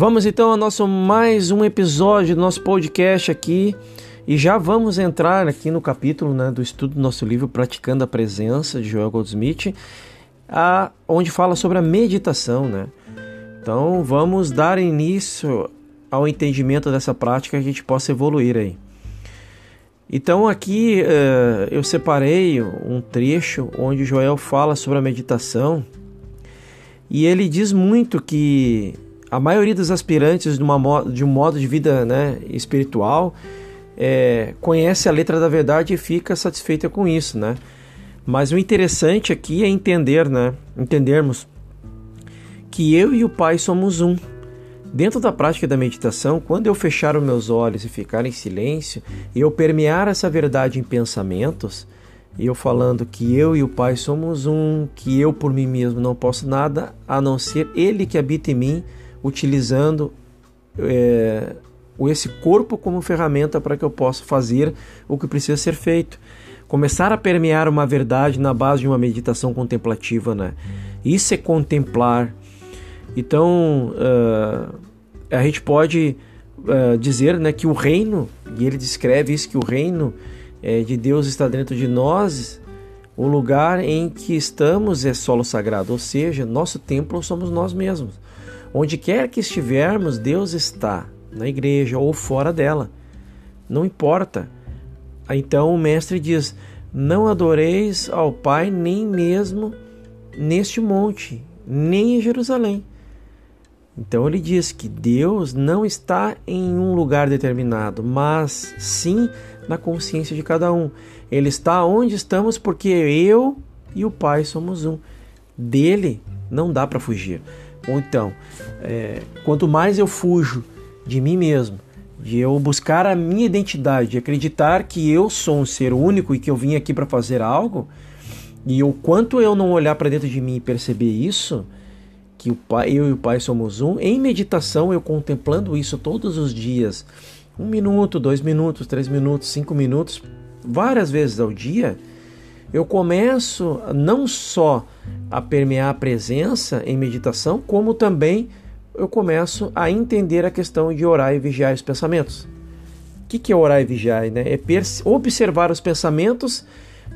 Vamos então ao nosso mais um episódio do nosso podcast aqui e já vamos entrar aqui no capítulo né, do estudo do nosso livro Praticando a Presença de Joel Goldsmith, a, onde fala sobre a meditação, né? Então vamos dar início ao entendimento dessa prática que a gente possa evoluir aí. Então aqui uh, eu separei um trecho onde Joel fala sobre a meditação e ele diz muito que a maioria dos aspirantes de, uma, de um modo de vida né, espiritual é, conhece a letra da verdade e fica satisfeita com isso, né? Mas o interessante aqui é entender, né? Entendermos que eu e o Pai somos um. Dentro da prática da meditação, quando eu fechar os meus olhos e ficar em silêncio, e eu permear essa verdade em pensamentos, e eu falando que eu e o Pai somos um, que eu por mim mesmo não posso nada a não ser Ele que habita em mim, utilizando é, esse corpo como ferramenta para que eu possa fazer o que precisa ser feito. Começar a permear uma verdade na base de uma meditação contemplativa, né? Isso é contemplar, então, uh, a gente pode uh, dizer né, que o reino, e ele descreve isso, que o reino é, de Deus está dentro de nós, o lugar em que estamos é solo sagrado, ou seja, nosso templo somos nós mesmos. Onde quer que estivermos, Deus está, na igreja ou fora dela. Não importa. Então o mestre diz: Não adoreis ao Pai nem mesmo neste monte, nem em Jerusalém. Então ele diz que Deus não está em um lugar determinado, mas sim na consciência de cada um. Ele está onde estamos porque eu e o Pai somos um. Dele não dá para fugir. Ou então, é, quanto mais eu fujo de mim mesmo, de eu buscar a minha identidade, de acreditar que eu sou um ser único e que eu vim aqui para fazer algo, e o quanto eu não olhar para dentro de mim e perceber isso, que o pai, eu e o Pai somos um, em meditação, eu contemplando isso todos os dias, um minuto, dois minutos, três minutos, cinco minutos, várias vezes ao dia, eu começo não só a permear a presença em meditação, como também eu começo a entender a questão de orar e vigiar os pensamentos. O que é orar e vigiar? Né? É observar os pensamentos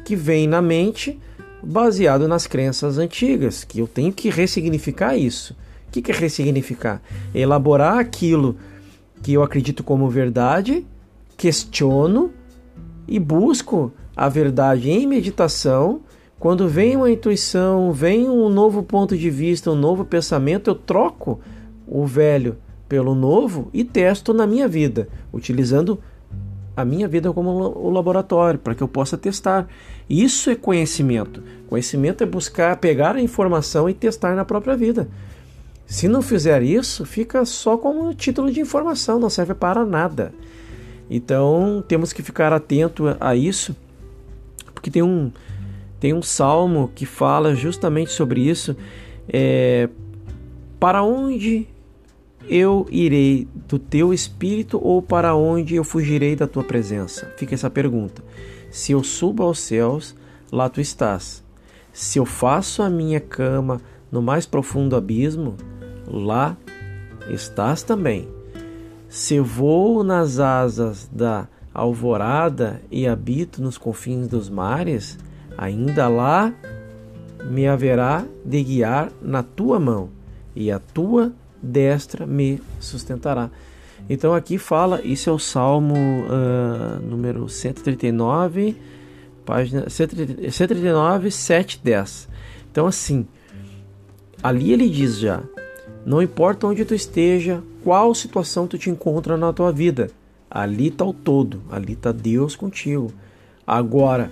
que vêm na mente baseado nas crenças antigas, que eu tenho que ressignificar isso. O que é ressignificar? É elaborar aquilo que eu acredito como verdade, questiono e busco a verdade em meditação. Quando vem uma intuição, vem um novo ponto de vista, um novo pensamento, eu troco o velho pelo novo e testo na minha vida, utilizando a minha vida como o laboratório, para que eu possa testar. Isso é conhecimento. Conhecimento é buscar pegar a informação e testar na própria vida. Se não fizer isso, fica só como título de informação, não serve para nada. Então temos que ficar atento a isso, porque tem um, tem um salmo que fala justamente sobre isso. É, para onde eu irei do teu espírito ou para onde eu fugirei da tua presença? Fica essa pergunta. Se eu subo aos céus, lá tu estás. Se eu faço a minha cama no mais profundo abismo, lá estás também. Se vou nas asas da alvorada e habito nos confins dos mares, ainda lá me haverá de guiar na tua mão, e a tua destra me sustentará. Então aqui fala, isso é o Salmo uh, número 139, página 139, 7, 10. Então assim, ali ele diz já, não importa onde tu esteja, qual situação tu te encontra na tua vida, ali está o todo, ali está Deus contigo. Agora,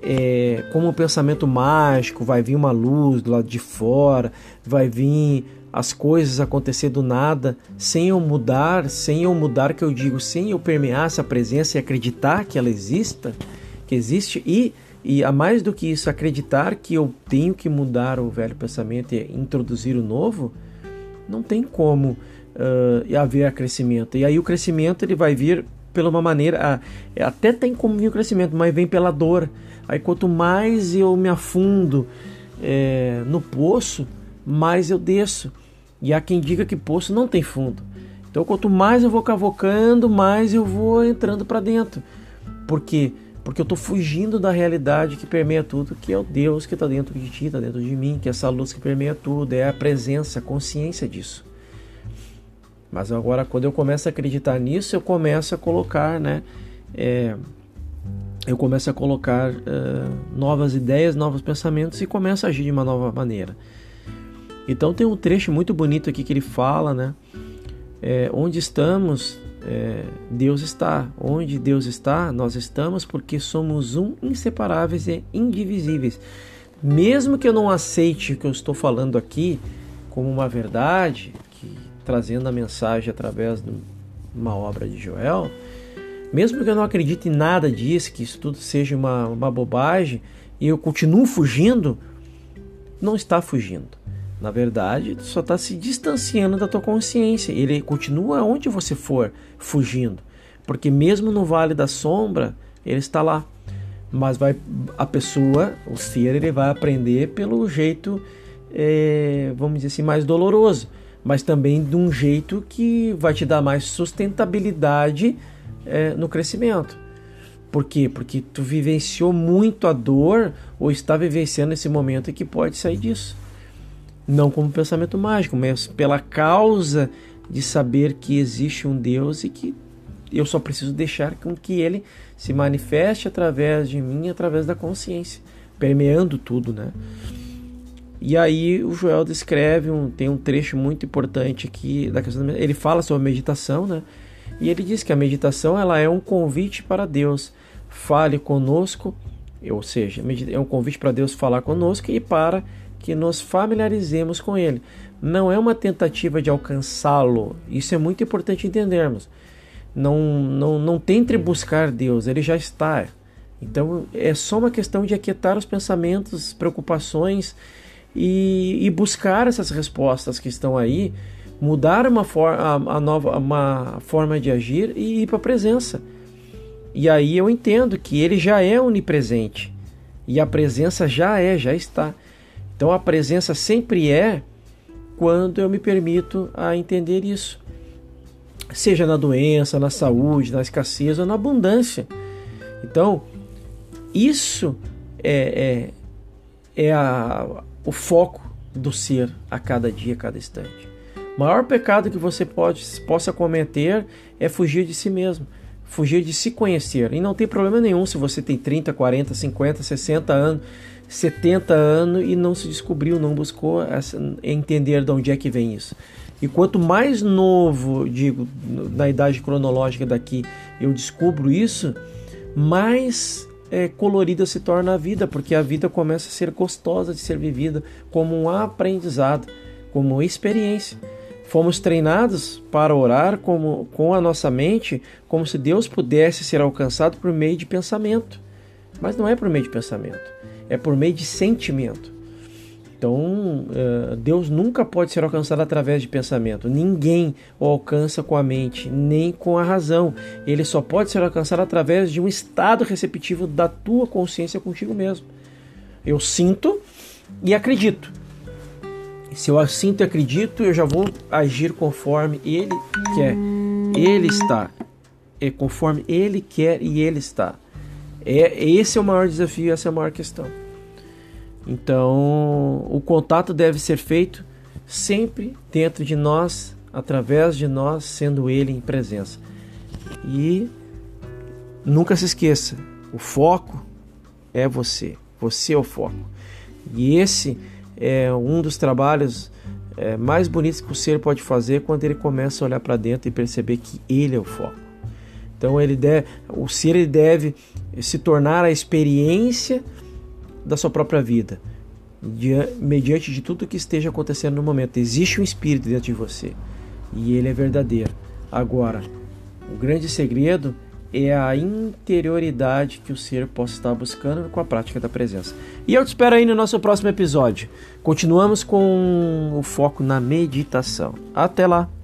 é, como um pensamento mágico, vai vir uma luz do lado de fora, vai vir as coisas acontecer do nada, sem eu mudar, sem eu mudar que eu digo, sem eu permear essa presença e acreditar que ela exista, que existe e e a mais do que isso acreditar que eu tenho que mudar o velho pensamento e introduzir o novo, não tem como uh, haver crescimento. E aí o crescimento ele vai vir pela uma maneira, uh, até tem como vir o crescimento, mas vem pela dor. Aí quanto mais eu me afundo é, no poço, mais eu desço. E há quem diga que poço não tem fundo. Então, quanto mais eu vou cavocando, mais eu vou entrando para dentro. Por quê? Porque eu estou fugindo da realidade que permeia tudo, que é o Deus que está dentro de ti, está dentro de mim, que é essa luz que permeia tudo, é a presença, a consciência disso. Mas agora, quando eu começo a acreditar nisso, eu começo a colocar, né? É, eu começo a colocar uh, novas ideias, novos pensamentos e começo a agir de uma nova maneira. Então tem um trecho muito bonito aqui que ele fala, né? É, onde estamos, é, Deus está. Onde Deus está, nós estamos porque somos um, inseparáveis e indivisíveis. Mesmo que eu não aceite o que eu estou falando aqui como uma verdade, trazendo a mensagem através de uma obra de Joel, mesmo que eu não acredite em nada disso, que isso tudo seja uma, uma bobagem, e eu continuo fugindo, não está fugindo. Na verdade, só está se distanciando da tua consciência. Ele continua onde você for, fugindo. Porque mesmo no vale da sombra, ele está lá. Mas vai a pessoa, o ser, ele vai aprender pelo jeito, é, vamos dizer assim, mais doloroso. Mas também de um jeito que vai te dar mais sustentabilidade é, no crescimento. Por quê? Porque tu vivenciou muito a dor ou está vivenciando esse momento e que pode sair disso. Não como pensamento mágico, mas pela causa de saber que existe um Deus e que eu só preciso deixar com que ele se manifeste através de mim, através da consciência, permeando tudo, né? E aí o Joel descreve um tem um trecho muito importante aqui da questão ele fala sobre meditação, né? E ele diz que a meditação ela é um convite para Deus. Fale conosco, ou seja, é um convite para Deus falar conosco e para que nos familiarizemos com Ele. Não é uma tentativa de alcançá-lo. Isso é muito importante entendermos. Não, não, não tente buscar Deus, Ele já está. Então é só uma questão de aquietar os pensamentos, preocupações e, e buscar essas respostas que estão aí mudar uma, for a, a nova, uma forma de agir e ir para a presença. E aí eu entendo que ele já é onipresente e a presença já é, já está. Então a presença sempre é quando eu me permito a entender isso. Seja na doença, na saúde, na escassez ou na abundância. Então, isso é, é, é a, o foco do ser a cada dia, a cada instante. O maior pecado que você pode, possa cometer é fugir de si mesmo, fugir de se conhecer. E não tem problema nenhum se você tem 30, 40, 50, 60 anos, 70 anos e não se descobriu, não buscou entender de onde é que vem isso. E quanto mais novo, digo, na idade cronológica daqui, eu descubro isso, mais é, colorida se torna a vida, porque a vida começa a ser gostosa de ser vivida como um aprendizado, como uma experiência. Fomos treinados para orar como, com a nossa mente, como se Deus pudesse ser alcançado por meio de pensamento. Mas não é por meio de pensamento, é por meio de sentimento. Então, eh, Deus nunca pode ser alcançado através de pensamento. Ninguém o alcança com a mente, nem com a razão. Ele só pode ser alcançado através de um estado receptivo da tua consciência contigo mesmo. Eu sinto e acredito. Se eu sinto e acredito, eu já vou agir conforme Ele quer. Ele está. É conforme Ele quer e Ele está. É, esse é o maior desafio, essa é a maior questão. Então, o contato deve ser feito sempre dentro de nós, através de nós, sendo Ele em presença. E nunca se esqueça: o foco é você. Você é o foco. E esse é um dos trabalhos é, mais bonitos que o ser pode fazer quando ele começa a olhar para dentro e perceber que ele é o foco. Então ele deve, o ser ele deve se tornar a experiência da sua própria vida, mediante de tudo que esteja acontecendo no momento. Existe um espírito dentro de você e ele é verdadeiro. Agora, o grande segredo é a interioridade que o ser possa estar buscando com a prática da presença. E eu te espero aí no nosso próximo episódio. Continuamos com o foco na meditação. Até lá!